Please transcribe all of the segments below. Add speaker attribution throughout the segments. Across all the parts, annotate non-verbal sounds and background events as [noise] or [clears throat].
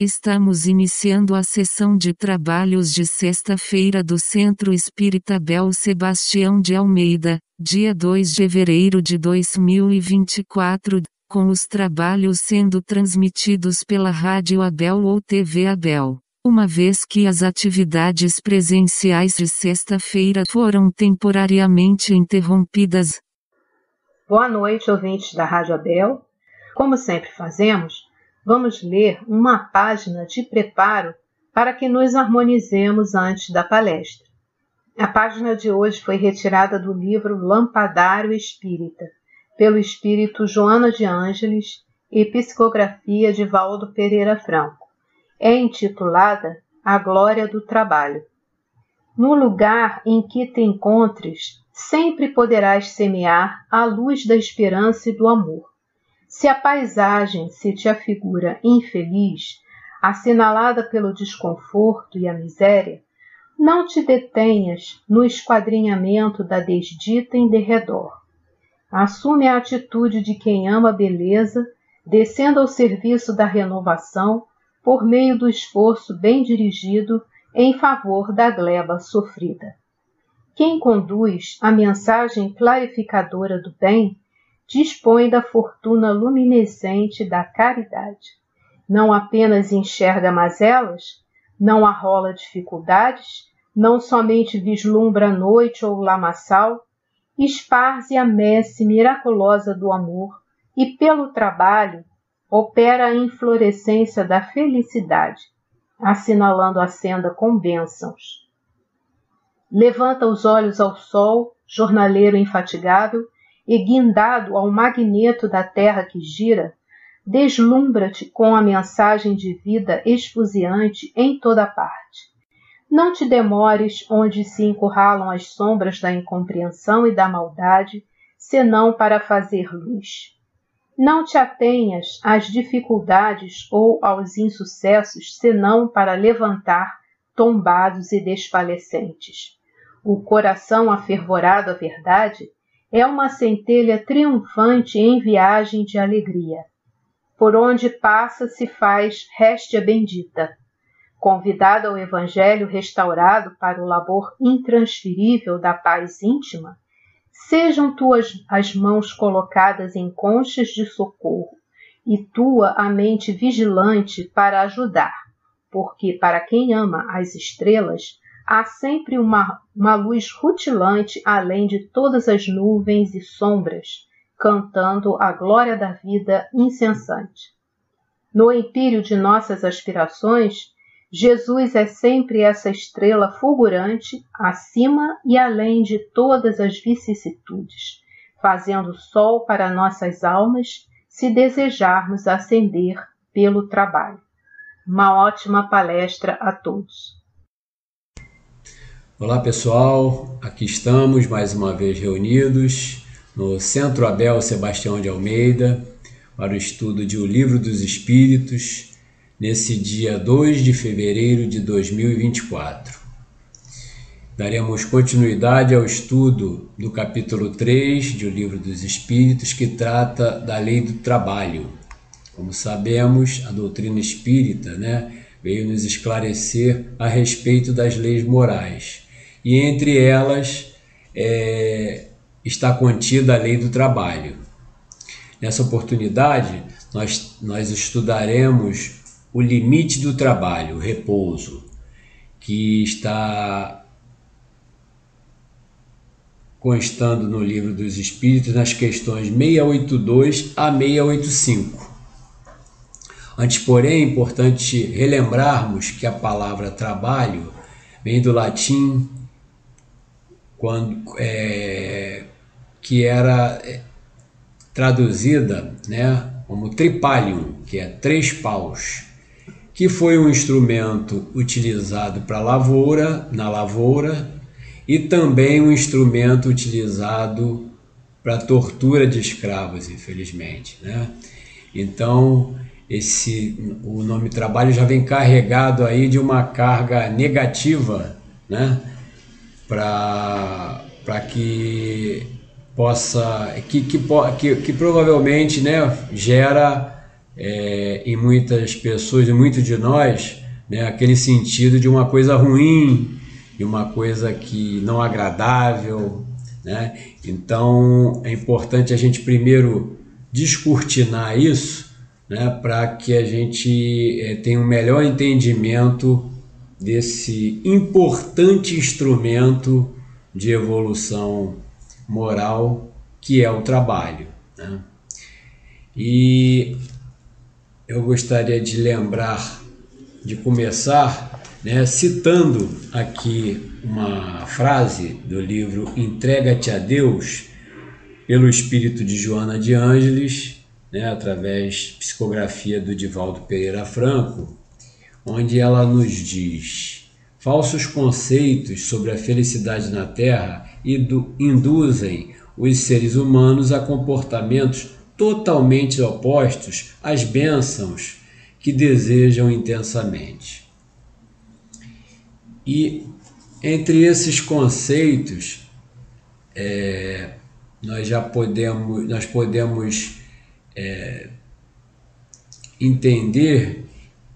Speaker 1: Estamos iniciando a sessão de trabalhos de sexta-feira do Centro Espírita Bel Sebastião de Almeida, dia 2 de fevereiro de 2024, com os trabalhos sendo transmitidos pela Rádio Abel ou TV Abel. Uma vez que as atividades presenciais de sexta-feira foram temporariamente interrompidas.
Speaker 2: Boa noite, ouvintes da Rádio Abel. Como sempre fazemos, vamos ler uma página de preparo para que nos harmonizemos antes da palestra. A página de hoje foi retirada do livro Lampadário Espírita, pelo espírito Joana de Ângeles e psicografia de Valdo Pereira Franco. É intitulada A Glória do Trabalho. No lugar em que te encontres, sempre poderás semear a luz da esperança e do amor se a paisagem se te afigura infeliz, assinalada pelo desconforto e a miséria, não te detenhas no esquadrinhamento da desdita em derredor. Assume a atitude de quem ama a beleza, descendo ao serviço da renovação por meio do esforço bem dirigido em favor da gleba sofrida. Quem conduz a mensagem clarificadora do bem dispõe da fortuna luminescente da caridade. Não apenas enxerga mazelas, não arrola dificuldades, não somente vislumbra noite ou lamaçal, esparze a messe miraculosa do amor e, pelo trabalho, opera a inflorescência da felicidade, assinalando a senda com bênçãos. Levanta os olhos ao sol, jornaleiro infatigável, e guindado ao magneto da terra que gira, deslumbra-te com a mensagem de vida esfuziante em toda parte. Não te demores onde se encurralam as sombras da incompreensão e da maldade, senão para fazer luz. Não te atenhas às dificuldades ou aos insucessos, senão para levantar tombados e desfalecentes. O coração afervorado à verdade é uma centelha triunfante em viagem de alegria. Por onde passa se faz réstia bendita. Convidada ao Evangelho restaurado para o labor intransferível da paz íntima, sejam tuas as mãos colocadas em conchas de socorro e tua a mente vigilante para ajudar, porque para quem ama as estrelas, há sempre uma, uma luz rutilante além de todas as nuvens e sombras, cantando a glória da vida incessante. No empírio de nossas aspirações, Jesus é sempre essa estrela fulgurante acima e além de todas as vicissitudes, fazendo sol para nossas almas se desejarmos ascender pelo trabalho. Uma ótima palestra a todos.
Speaker 3: Olá pessoal, aqui estamos mais uma vez reunidos no Centro Abel Sebastião de Almeida para o estudo de O Livro dos Espíritos nesse dia 2 de fevereiro de 2024. Daremos continuidade ao estudo do capítulo 3 de O Livro dos Espíritos que trata da lei do trabalho. Como sabemos, a doutrina espírita né, veio nos esclarecer a respeito das leis morais e entre elas é, está contida a lei do trabalho. Nessa oportunidade, nós, nós estudaremos o limite do trabalho, o repouso, que está constando no livro dos Espíritos nas questões 682 a 685. Antes, porém, é importante relembrarmos que a palavra trabalho vem do latim quando, é, que era é, traduzida né, como tripalium, que é três paus, que foi um instrumento utilizado para lavoura, na lavoura, e também um instrumento utilizado para tortura de escravos, infelizmente. Né? Então, esse, o nome trabalho já vem carregado aí de uma carga negativa, né? Para que possa que, que, que, que provavelmente né, gera é, em muitas pessoas, em muitos de nós, né, aquele sentido de uma coisa ruim, de uma coisa que não agradável. Né? Então é importante a gente primeiro descortinar isso né, para que a gente é, tenha um melhor entendimento desse importante instrumento de evolução moral que é o trabalho. Né? E eu gostaria de lembrar, de começar, né, citando aqui uma frase do livro Entrega-te a Deus, pelo espírito de Joana de Ângeles, né, através psicografia do Divaldo Pereira Franco, onde ela nos diz: falsos conceitos sobre a felicidade na Terra induzem os seres humanos a comportamentos totalmente opostos às bênçãos que desejam intensamente. E entre esses conceitos, é, nós já podemos, nós podemos é, entender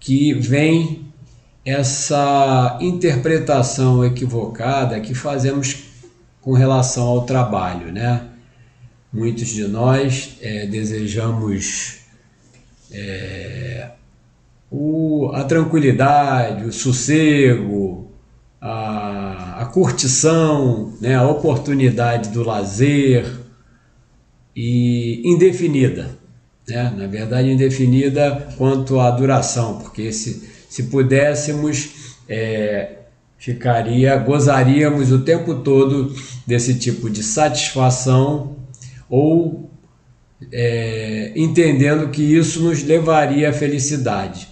Speaker 3: que vem essa interpretação equivocada que fazemos com relação ao trabalho, né? Muitos de nós é, desejamos é, o, a tranquilidade, o sossego, a, a curtição, né, a oportunidade do lazer e indefinida. Né? Na verdade, indefinida quanto à duração, porque se, se pudéssemos, é, ficaria, gozaríamos o tempo todo desse tipo de satisfação ou é, entendendo que isso nos levaria à felicidade.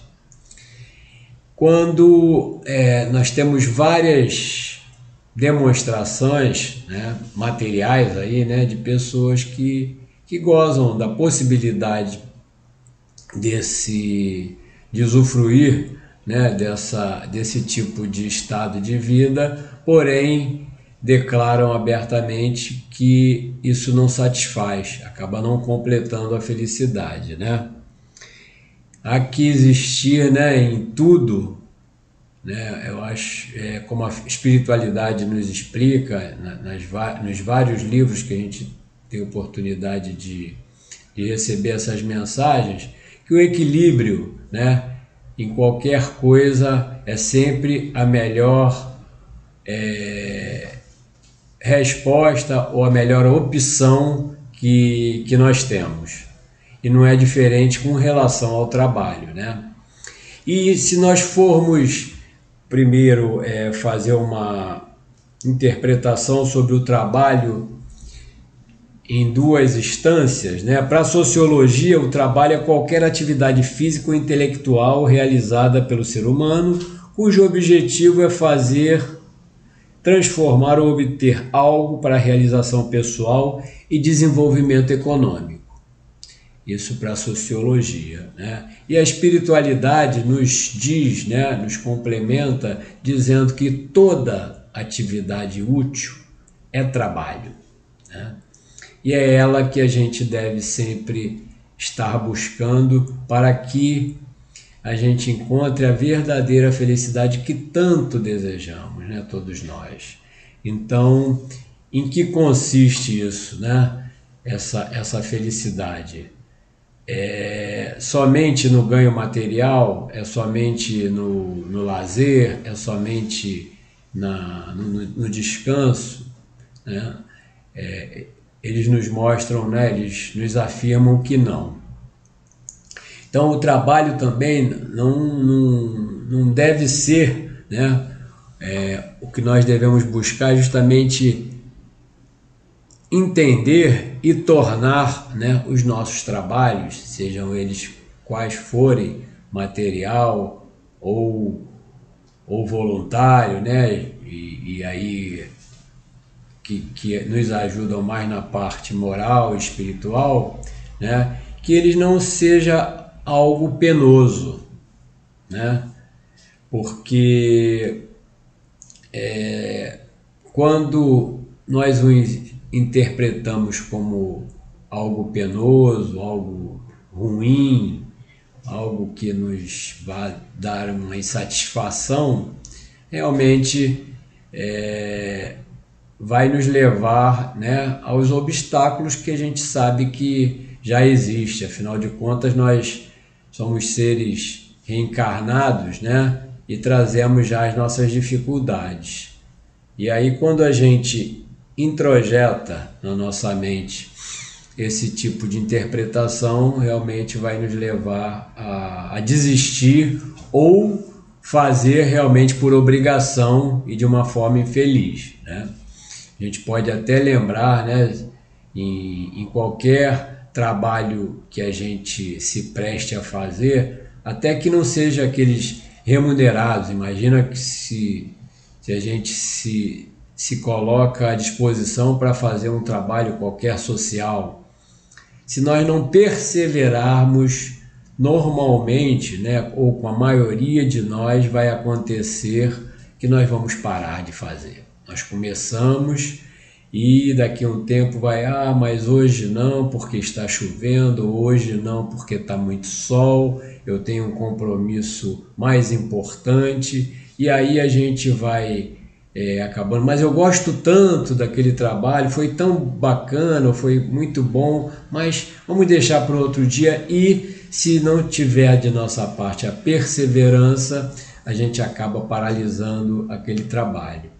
Speaker 3: Quando é, nós temos várias demonstrações né, materiais aí, né, de pessoas que, que gozam da possibilidade desse de usufruir né, dessa, desse tipo de estado de vida, porém declaram abertamente que isso não satisfaz, acaba não completando a felicidade, né? Há que existir, né, em tudo, né, eu acho, é, como a espiritualidade nos explica, nas, nos vários livros que a gente tem oportunidade de, de receber essas mensagens, que o equilíbrio, né, em qualquer coisa é sempre a melhor é, resposta ou a melhor opção que, que nós temos. E não é diferente com relação ao trabalho, né? E se nós formos primeiro é, fazer uma interpretação sobre o trabalho em duas instâncias, né? Para a sociologia, o trabalho é qualquer atividade física ou intelectual realizada pelo ser humano, cujo objetivo é fazer transformar ou obter algo para realização pessoal e desenvolvimento econômico. Isso para a sociologia. Né? E a espiritualidade nos diz, né, nos complementa, dizendo que toda atividade útil é trabalho. Né? E é ela que a gente deve sempre estar buscando para que a gente encontre a verdadeira felicidade que tanto desejamos, né, todos nós. Então, em que consiste isso, né? Essa, essa felicidade? É somente no ganho material? É somente no, no lazer? É somente na, no, no descanso? Né? É, eles nos mostram, né, eles nos afirmam que não. Então, o trabalho também não, não, não deve ser né, é, o que nós devemos buscar, justamente entender e tornar né, os nossos trabalhos, sejam eles quais forem, material ou, ou voluntário, né, e, e aí que, que nos ajudam mais na parte moral espiritual, né, que eles não sejam algo penoso, né? Porque é, quando nós o interpretamos como algo penoso, algo ruim, algo que nos vai dar uma insatisfação, realmente é, vai nos levar né, aos obstáculos que a gente sabe que já existe. Afinal de contas, nós somos seres reencarnados, né? E trazemos já as nossas dificuldades. E aí, quando a gente introjeta na nossa mente esse tipo de interpretação, realmente vai nos levar a, a desistir ou fazer realmente por obrigação e de uma forma infeliz, né? A gente pode até lembrar, né, em, em qualquer trabalho que a gente se preste a fazer, até que não seja aqueles remunerados. Imagina que se, se a gente se, se coloca à disposição para fazer um trabalho qualquer social, se nós não perseverarmos normalmente, né, ou com a maioria de nós, vai acontecer que nós vamos parar de fazer. Nós começamos e daqui a um tempo vai, ah, mas hoje não porque está chovendo, hoje não porque está muito sol, eu tenho um compromisso mais importante, e aí a gente vai é, acabando. Mas eu gosto tanto daquele trabalho, foi tão bacana, foi muito bom, mas vamos deixar para outro dia e se não tiver de nossa parte a perseverança, a gente acaba paralisando aquele trabalho,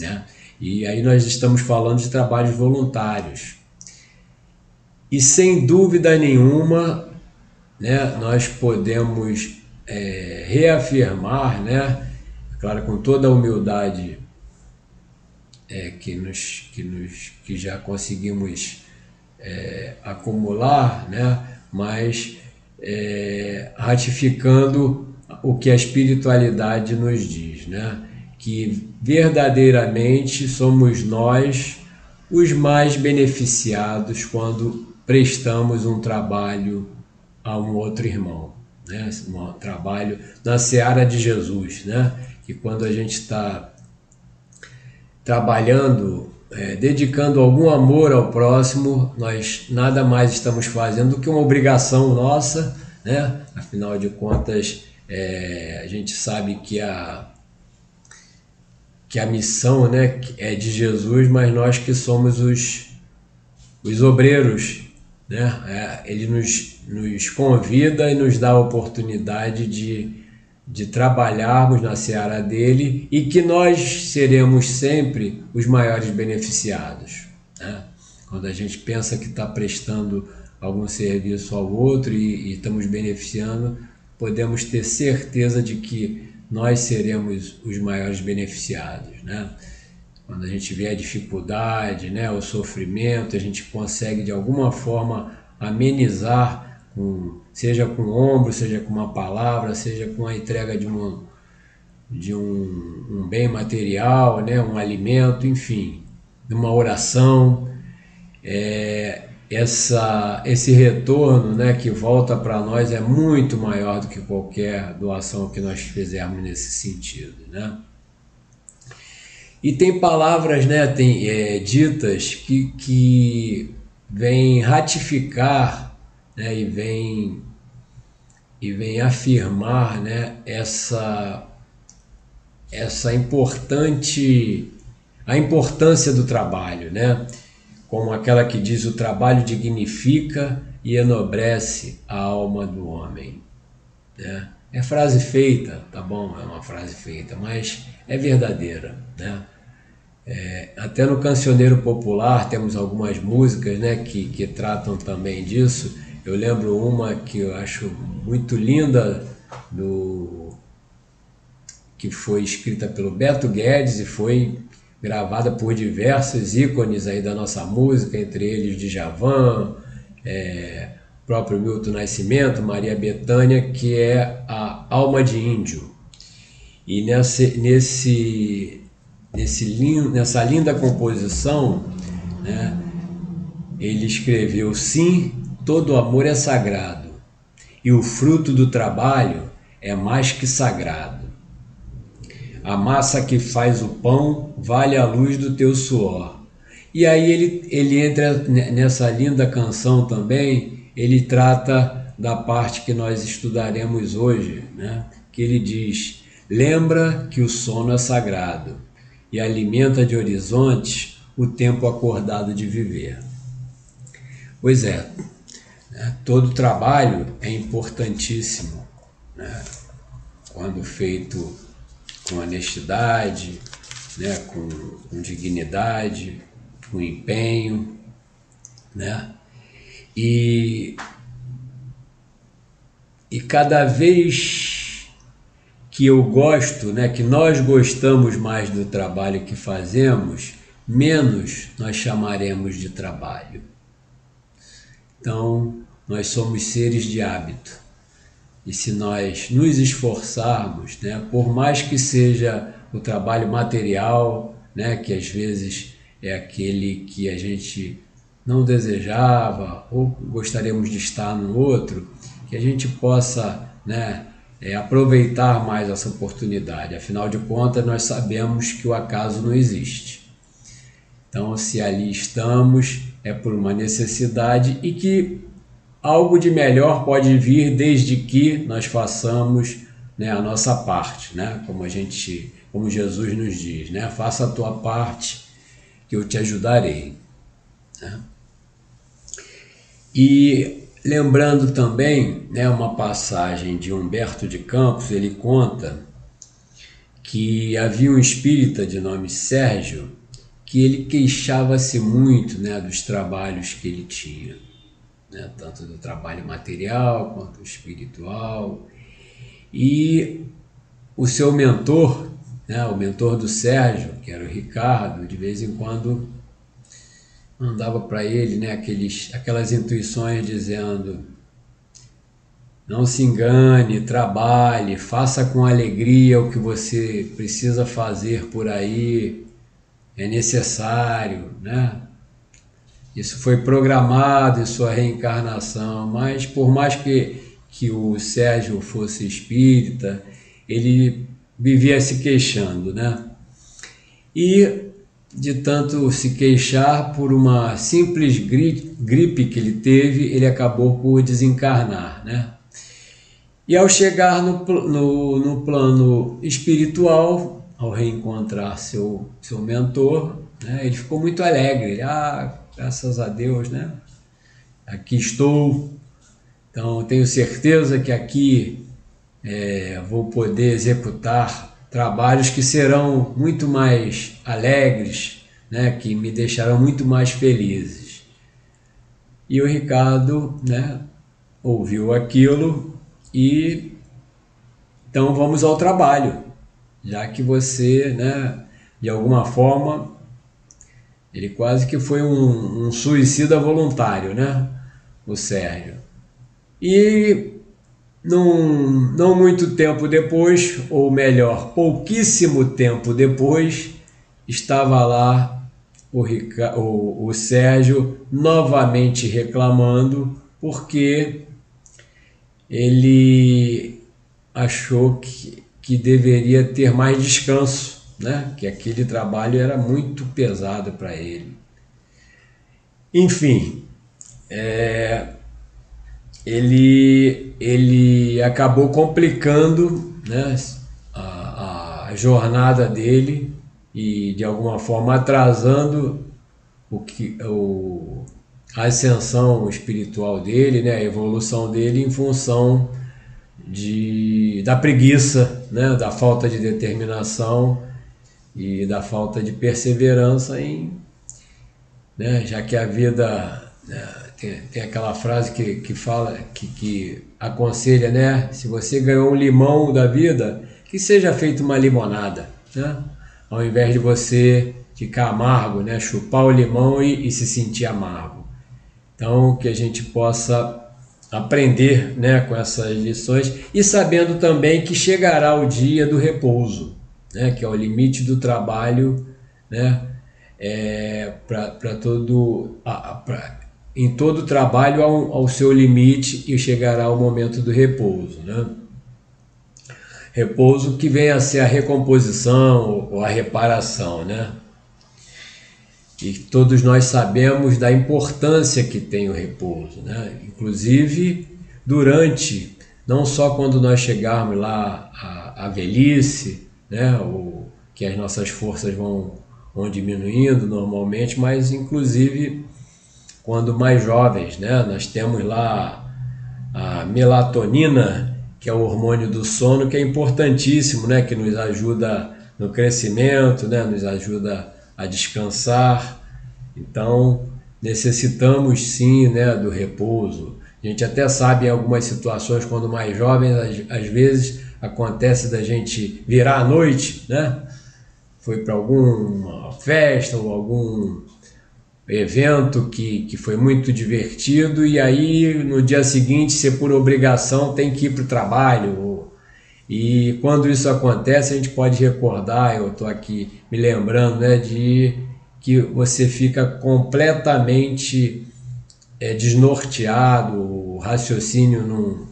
Speaker 3: né? E aí nós estamos falando de trabalhos voluntários. E sem dúvida nenhuma, né, nós podemos é, reafirmar, né, claro, com toda a humildade é, que, nos, que, nos, que já conseguimos é, acumular, né, mas é, ratificando o que a espiritualidade nos diz. Né? que verdadeiramente somos nós os mais beneficiados quando prestamos um trabalho a um outro irmão, né? um trabalho na seara de Jesus, né? que quando a gente está trabalhando, é, dedicando algum amor ao próximo, nós nada mais estamos fazendo do que uma obrigação nossa, né? afinal de contas, é, a gente sabe que a que a missão né, é de Jesus, mas nós que somos os, os obreiros. Né? É, ele nos, nos convida e nos dá a oportunidade de, de trabalharmos na seara dele e que nós seremos sempre os maiores beneficiados. Né? Quando a gente pensa que está prestando algum serviço ao outro e, e estamos beneficiando, podemos ter certeza de que nós seremos os maiores beneficiados, né? Quando a gente vê a dificuldade, né, o sofrimento, a gente consegue de alguma forma amenizar, com, seja com o ombro, seja com uma palavra, seja com a entrega de, uma, de um, um bem material, né, um alimento, enfim, uma oração. É, essa, esse retorno né, que volta para nós é muito maior do que qualquer doação que nós fizermos nesse sentido. Né? E tem palavras né, tem, é, ditas que, que vêm ratificar né, e vêm e vem afirmar né, essa, essa importante a importância do trabalho, né? Como aquela que diz: o trabalho dignifica e enobrece a alma do homem. Né? É frase feita, tá bom? É uma frase feita, mas é verdadeira. Né? É, até no cancioneiro popular temos algumas músicas né, que, que tratam também disso. Eu lembro uma que eu acho muito linda, do, que foi escrita pelo Beto Guedes e foi gravada por diversos ícones aí da nossa música, entre eles Djavan, é, próprio Milton Nascimento, Maria Bethânia, que é a Alma de Índio. E nesse, nesse, nesse, nessa linda composição, né, ele escreveu: Sim, todo amor é sagrado, e o fruto do trabalho é mais que sagrado. A massa que faz o pão vale a luz do teu suor. E aí ele, ele entra nessa linda canção também, ele trata da parte que nós estudaremos hoje, né? que ele diz: Lembra que o sono é sagrado e alimenta de horizontes o tempo acordado de viver. Pois é, né? todo trabalho é importantíssimo, né? quando feito com honestidade, né? com, com dignidade, com empenho, né? E, e cada vez que eu gosto, né, que nós gostamos mais do trabalho que fazemos, menos nós chamaremos de trabalho. Então, nós somos seres de hábito. E se nós nos esforçarmos, né, por mais que seja o trabalho material, né, que às vezes é aquele que a gente não desejava ou gostaríamos de estar no outro, que a gente possa né, é, aproveitar mais essa oportunidade. Afinal de contas, nós sabemos que o acaso não existe. Então, se ali estamos, é por uma necessidade e que algo de melhor pode vir desde que nós façamos né, a nossa parte, né? Como a gente, como Jesus nos diz, né? Faça a tua parte que eu te ajudarei. Né? E lembrando também, né, uma passagem de Humberto de Campos, ele conta que havia um espírita de nome Sérgio que ele queixava-se muito né, dos trabalhos que ele tinha, né, tanto do trabalho material quanto espiritual. E o seu mentor, né, o mentor do Sérgio, que era o Ricardo, de vez em quando mandava para ele né, aqueles, aquelas intuições dizendo: não se engane, trabalhe, faça com alegria o que você precisa fazer por aí, é necessário, né? Isso foi programado em sua reencarnação, mas por mais que, que o Sérgio fosse espírita, ele vivia se queixando, né? E de tanto se queixar por uma simples gripe que ele teve, ele acabou por desencarnar, né? E ao chegar no, no, no plano espiritual, ao reencontrar seu, seu mentor, né, ele ficou muito alegre. Ele, ah, graças a Deus, né? Aqui estou. Então, tenho certeza que aqui é, vou poder executar trabalhos que serão muito mais alegres, né, que me deixarão muito mais felizes. E o Ricardo né, ouviu aquilo e então vamos ao trabalho, já que você, né, de alguma forma, ele quase que foi um, um suicida voluntário, né, o Sérgio. E num, não muito tempo depois, ou melhor, pouquíssimo tempo depois, estava lá o, o, o Sérgio novamente reclamando porque ele achou que, que deveria ter mais descanso, né? que aquele trabalho era muito pesado para ele. Enfim, é, ele, ele acabou complicando né, a, a jornada dele e de alguma forma atrasando o que, o, a ascensão espiritual dele, né, a evolução dele em função de, da preguiça, né, da falta de determinação e da falta de perseverança em, né, já que a vida né, tem, tem aquela frase que, que fala, que, que aconselha, né? Se você ganhou um limão da vida, que seja feito uma limonada, né? Ao invés de você ficar amargo, né? Chupar o limão e, e se sentir amargo. Então, que a gente possa aprender né, com essas lições e sabendo também que chegará o dia do repouso, né, que é o limite do trabalho né, é, para todo. Pra, em todo trabalho ao, ao seu limite e chegará o momento do repouso. Né? Repouso que vem a ser a recomposição ou a reparação. Né? E todos nós sabemos da importância que tem o repouso. Né? Inclusive, durante, não só quando nós chegarmos lá à, à velhice, né, o, que as nossas forças vão, vão diminuindo normalmente, mas inclusive quando mais jovens, né, nós temos lá a melatonina, que é o hormônio do sono, que é importantíssimo, né, que nos ajuda no crescimento, né, nos ajuda a descansar. Então, necessitamos sim né, do repouso. A gente até sabe em algumas situações, quando mais jovens, às, vezes acontece da gente virar à noite, né? Foi para alguma festa ou algum evento que, que foi muito divertido e aí no dia seguinte você por obrigação tem que ir para o trabalho e quando isso acontece a gente pode recordar eu estou aqui me lembrando né de que você fica completamente é, desnorteado, o raciocínio não,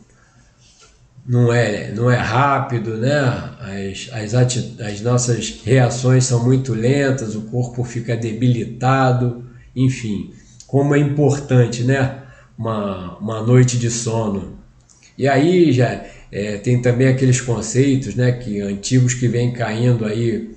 Speaker 3: não, é, não é rápido, né? as, as, as nossas reações são muito lentas, o corpo fica debilitado, enfim, como é importante né? uma, uma noite de sono. E aí já é, tem também aqueles conceitos né, que antigos que vêm caindo aí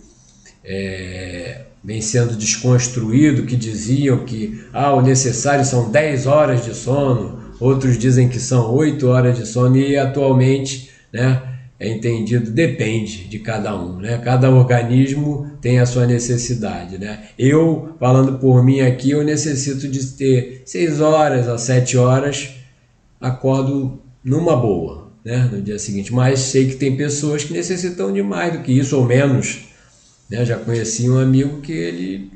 Speaker 3: é, vem sendo desconstruído, que diziam que ah, o necessário são 10 horas de sono, outros dizem que são 8 horas de sono, e atualmente né, é entendido, depende de cada um, né? cada organismo tem a sua necessidade. Né? Eu, falando por mim aqui, eu necessito de ter 6 horas a 7 horas, acordo numa boa. Né, no dia seguinte, mas sei que tem pessoas que necessitam de mais do que isso ou menos, né? Já conheci um amigo que ele.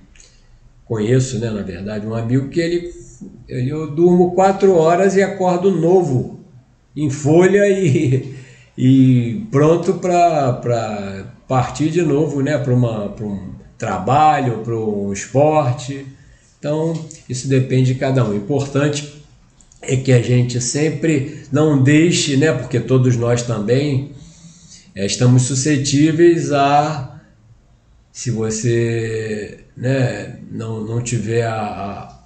Speaker 3: Conheço, né, na verdade, um amigo que ele. Eu durmo quatro horas e acordo novo, em folha e, e pronto para partir de novo né, para um trabalho, para um esporte. Então, isso depende de cada um. O importante é que a gente sempre não deixe, né, porque todos nós também é, estamos suscetíveis a se você né, não, não tiver a,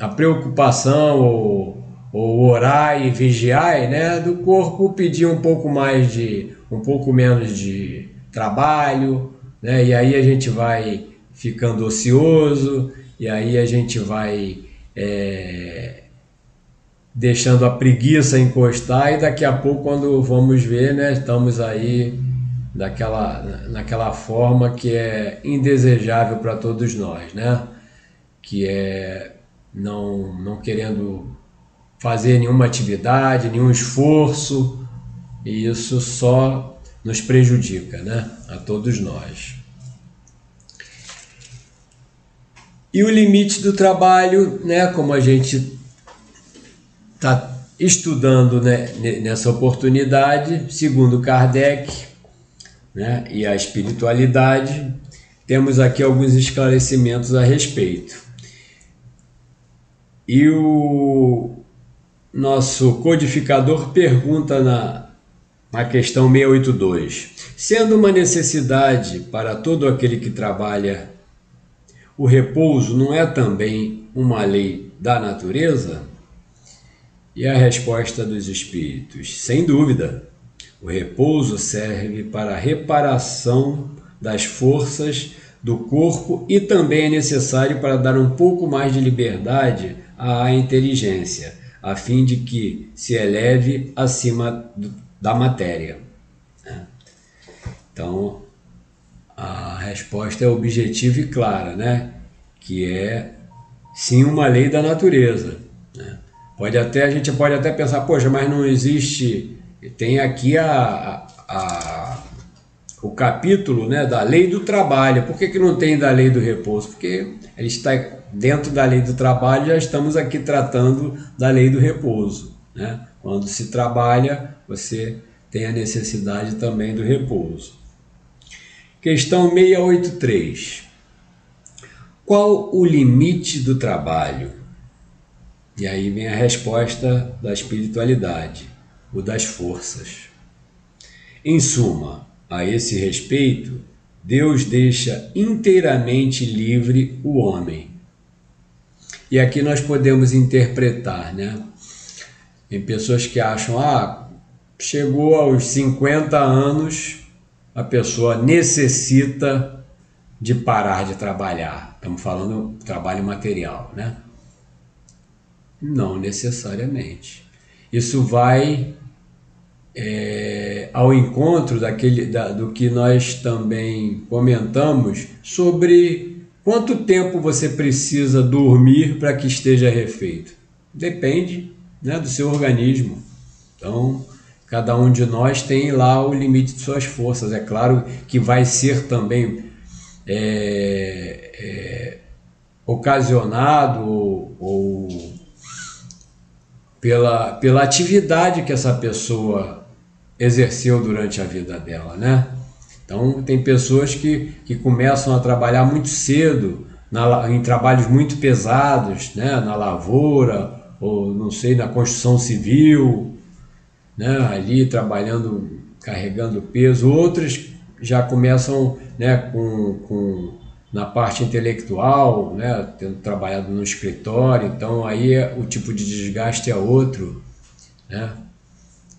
Speaker 3: a, preocupação ou, ou orar e vigiar, né, do corpo pedir um pouco mais de, um pouco menos de trabalho, né, e aí a gente vai ficando ocioso, e aí a gente vai é, deixando a preguiça encostar, e daqui a pouco, quando vamos ver, né, estamos aí daquela, naquela forma que é indesejável para todos nós, né? Que é não, não querendo fazer nenhuma atividade, nenhum esforço, e isso só nos prejudica, né? A todos nós. E o limite do trabalho, né? Como a gente está estudando né, nessa oportunidade, segundo Kardec, né, e a espiritualidade, temos aqui alguns esclarecimentos a respeito. E o nosso codificador pergunta na, na questão 682: sendo uma necessidade para todo aquele que trabalha, o repouso não é também uma lei da natureza? E a resposta dos espíritos: sem dúvida. O repouso serve para a reparação das forças do corpo e também é necessário para dar um pouco mais de liberdade à inteligência, a fim de que se eleve acima da matéria. Então, a resposta é objetiva e clara, né? que é sim uma lei da natureza. Né? Pode até, a gente pode até pensar, poxa, mas não existe tem aqui a, a, o capítulo né, da lei do trabalho. Por que, que não tem da lei do repouso? Porque ele está dentro da lei do trabalho, já estamos aqui tratando da lei do repouso. Né? Quando se trabalha, você tem a necessidade também do repouso. Questão 683. Qual o limite do trabalho? E aí vem a resposta da espiritualidade o das forças. Em suma, a esse respeito, Deus deixa inteiramente livre o homem. E aqui nós podemos interpretar, né? Tem pessoas que acham, ah, chegou aos 50 anos, a pessoa necessita de parar de trabalhar. Estamos falando trabalho material, né? Não necessariamente. Isso vai é, ao encontro daquele, da, do que nós também comentamos sobre quanto tempo você precisa dormir para que esteja refeito. Depende né, do seu organismo. Então, cada um de nós tem lá o limite de suas forças. É claro que vai ser também é, é, ocasionado ou, ou pela, pela atividade que essa pessoa exerceu durante a vida dela, né? Então tem pessoas que, que começam a trabalhar muito cedo na, em trabalhos muito pesados, né? Na lavoura ou não sei na construção civil, né? Ali trabalhando, carregando peso. Outros já começam, né? Com, com na parte intelectual, né, tendo trabalhado no escritório, então aí o tipo de desgaste é outro. Né?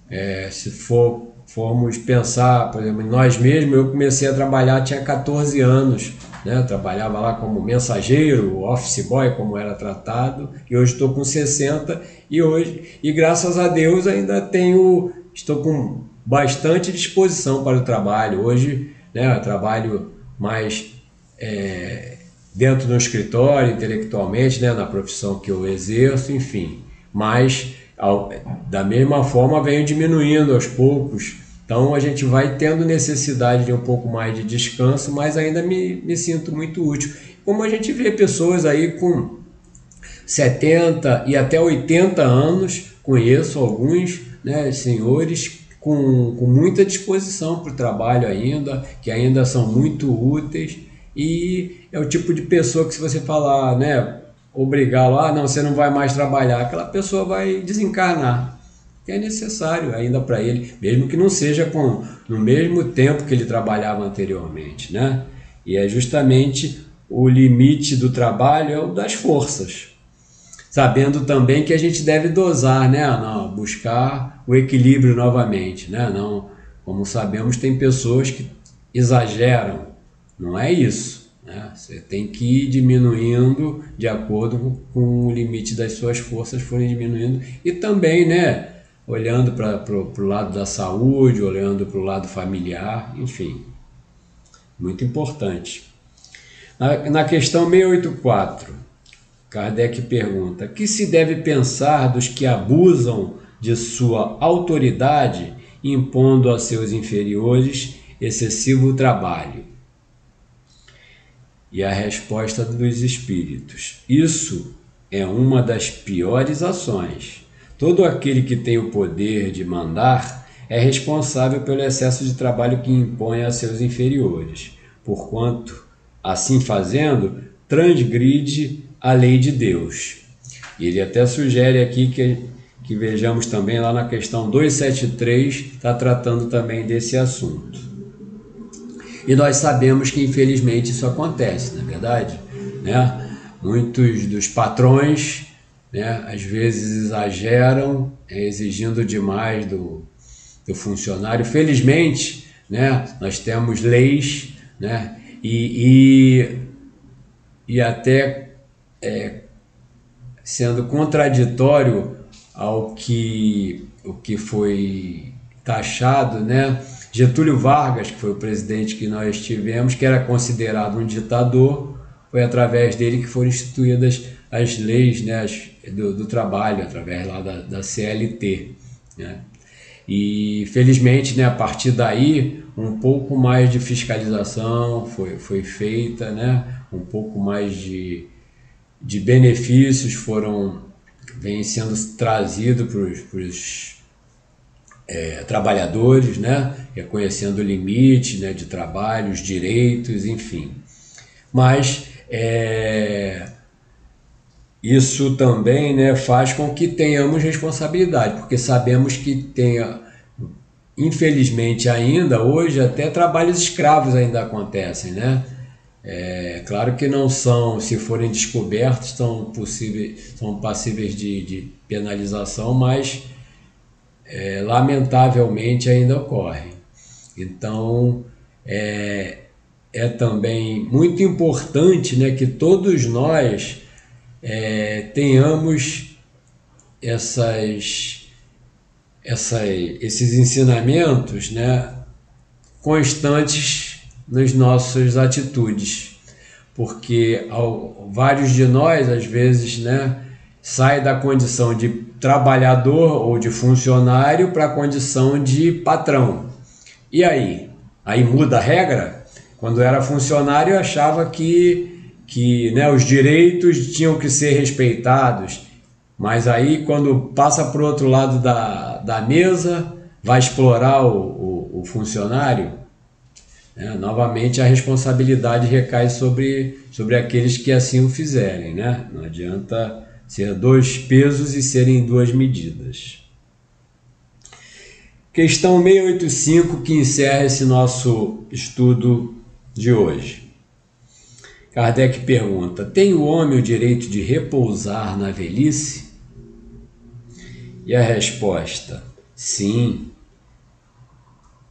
Speaker 3: É, se for, formos pensar, por exemplo, em nós mesmos, eu comecei a trabalhar, tinha 14 anos, né? trabalhava lá como mensageiro, office boy, como era tratado, e hoje estou com 60 e hoje, e graças a Deus ainda tenho, estou com bastante disposição para o trabalho. Hoje, né, trabalho mais é, dentro do escritório, intelectualmente, né, na profissão que eu exerço, enfim. Mas, da mesma forma, venho diminuindo aos poucos. Então, a gente vai tendo necessidade de um pouco mais de descanso, mas ainda me, me sinto muito útil. Como a gente vê pessoas aí com 70 e até 80 anos, conheço alguns né, senhores com, com muita disposição para o trabalho ainda, que ainda são muito úteis e é o tipo de pessoa que se você falar, né, obrigá-lo, ah, não, você não vai mais trabalhar, aquela pessoa vai desencarnar. Que é necessário ainda para ele, mesmo que não seja com no mesmo tempo que ele trabalhava anteriormente, né? E é justamente o limite do trabalho é o das forças. Sabendo também que a gente deve dosar, né? Não, buscar o equilíbrio novamente, né? Não, como sabemos, tem pessoas que exageram não é isso. Né? Você tem que ir diminuindo de acordo com o limite das suas forças forem diminuindo. E também, né, olhando para o lado da saúde, olhando para o lado familiar, enfim. Muito importante. Na, na questão 684, Kardec pergunta: que se deve pensar dos que abusam de sua autoridade, impondo a seus inferiores excessivo trabalho? E a resposta dos espíritos: Isso é uma das piores ações. Todo aquele que tem o poder de mandar é responsável pelo excesso de trabalho que impõe a seus inferiores, porquanto, assim fazendo, transgride a lei de Deus. Ele até sugere aqui que, que vejamos também lá na questão 273, está tratando também desse assunto. E nós sabemos que infelizmente isso acontece, na é verdade, né? Muitos dos patrões, né, às vezes exageram, é, exigindo demais do, do funcionário. Felizmente, né, nós temos leis, né, e, e, e até é, sendo contraditório ao que, o que foi taxado, né, Getúlio Vargas, que foi o presidente que nós tivemos, que era considerado um ditador, foi através dele que foram instituídas as leis né, as, do, do, trabalho, através lá da, da CLT. Né? E felizmente, né, a partir daí, um pouco mais de fiscalização foi, foi feita, né? um pouco mais de, de benefícios foram vem sendo trazido para os é, trabalhadores, né? reconhecendo o limite né, de trabalho, os direitos, enfim. Mas é, isso também né, faz com que tenhamos responsabilidade, porque sabemos que tem, infelizmente ainda, hoje, até trabalhos escravos ainda acontecem, né? É, claro que não são, se forem descobertos, são, possíveis, são passíveis de, de penalização, mas é, lamentavelmente ainda ocorrem. Então, é, é também muito importante né, que todos nós é, tenhamos essas, essa, esses ensinamentos né, constantes nas nossas atitudes, porque ao, vários de nós, às vezes, né, sai da condição de trabalhador ou de funcionário para a condição de patrão. E aí? Aí muda a regra? Quando era funcionário, achava que, que né, os direitos tinham que ser respeitados. Mas aí, quando passa para o outro lado da, da mesa, vai explorar o, o, o funcionário. Né? Novamente, a responsabilidade recai sobre, sobre aqueles que assim o fizerem. Né? Não adianta ser dois pesos e serem duas medidas. Questão 685 que encerra esse nosso estudo de hoje. Kardec pergunta: Tem o homem o direito de repousar na velhice? E a resposta: Sim.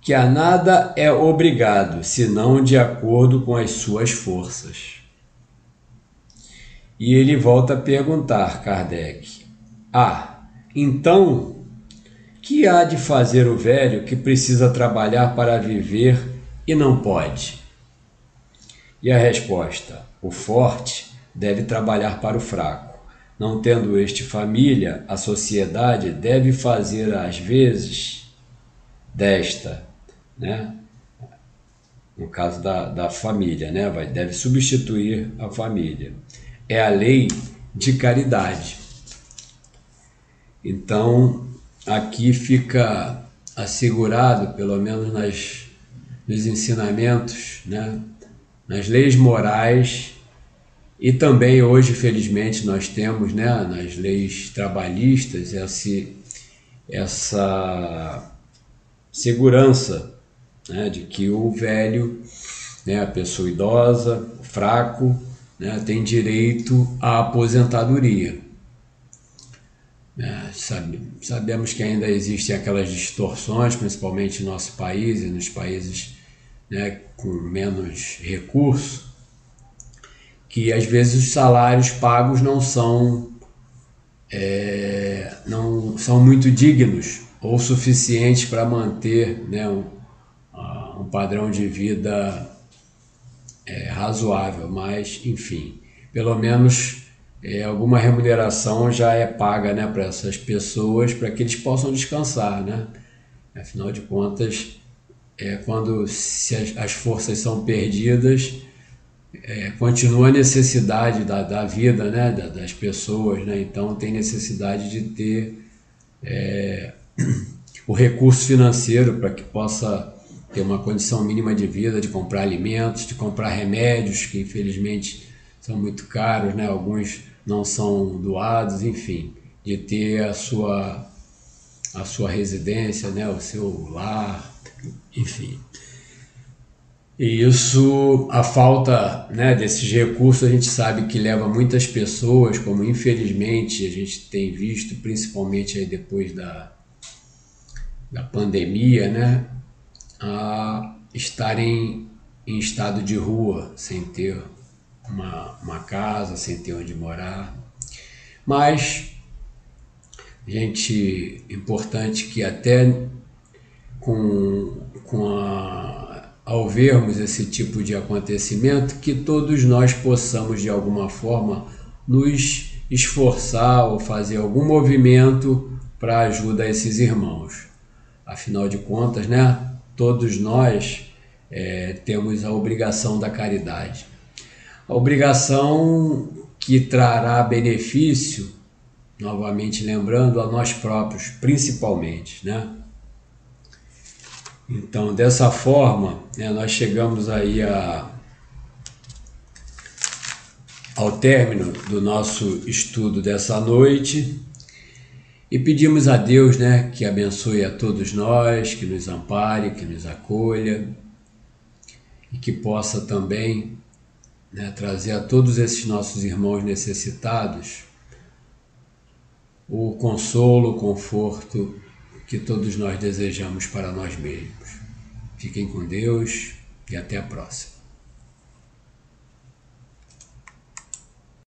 Speaker 3: Que a nada é obrigado, senão de acordo com as suas forças. E ele volta a perguntar, Kardec: Ah, então que há de fazer o velho que precisa trabalhar para viver e não pode? E a resposta: o forte deve trabalhar para o fraco. Não tendo este família, a sociedade deve fazer às vezes desta, né? No caso da, da família, né? Vai, deve substituir a família. É a lei de caridade. Então, aqui fica assegurado, pelo menos nas, nos ensinamentos, né? nas leis morais e também hoje, felizmente, nós temos né, nas leis trabalhistas esse, essa segurança né, de que o velho, né, a pessoa idosa, fraco, né, tem direito à aposentadoria. É, sabe, sabemos que ainda existem aquelas distorções, principalmente no nosso país e nos países né, com menos recurso, que às vezes os salários pagos não são, é, não são muito dignos ou suficientes para manter né, um, um padrão de vida é, razoável, mas enfim, pelo menos é, alguma remuneração já é paga né, para essas pessoas para que eles possam descansar. Né? Afinal de contas, é, quando se as, as forças são perdidas, é, continua a necessidade da, da vida né, da, das pessoas, né? então tem necessidade de ter é, [clears throat] o recurso financeiro para que possa ter uma condição mínima de vida, de comprar alimentos, de comprar remédios, que infelizmente são muito caros, né? alguns não são doados, enfim, de ter a sua, a sua residência, né, o seu lar, enfim. E isso, a falta né, desses recursos, a gente sabe que leva muitas pessoas, como infelizmente a gente tem visto, principalmente aí depois da, da pandemia, né, a estarem em estado de rua, sem ter uma, uma casa, sem ter onde morar. Mas, gente, importante que até com, com a, ao vermos esse tipo de acontecimento, que todos nós possamos de alguma forma nos esforçar ou fazer algum movimento para ajuda a esses irmãos. Afinal de contas, né, todos nós é, temos a obrigação da caridade a obrigação que trará benefício, novamente lembrando, a nós próprios, principalmente, né? Então, dessa forma, né, nós chegamos aí a, ao término do nosso estudo dessa noite e pedimos a Deus né, que abençoe a todos nós, que nos ampare, que nos acolha e que possa também né, trazer a todos esses nossos irmãos necessitados o consolo, o conforto que todos nós desejamos para nós mesmos. Fiquem com Deus e até a próxima.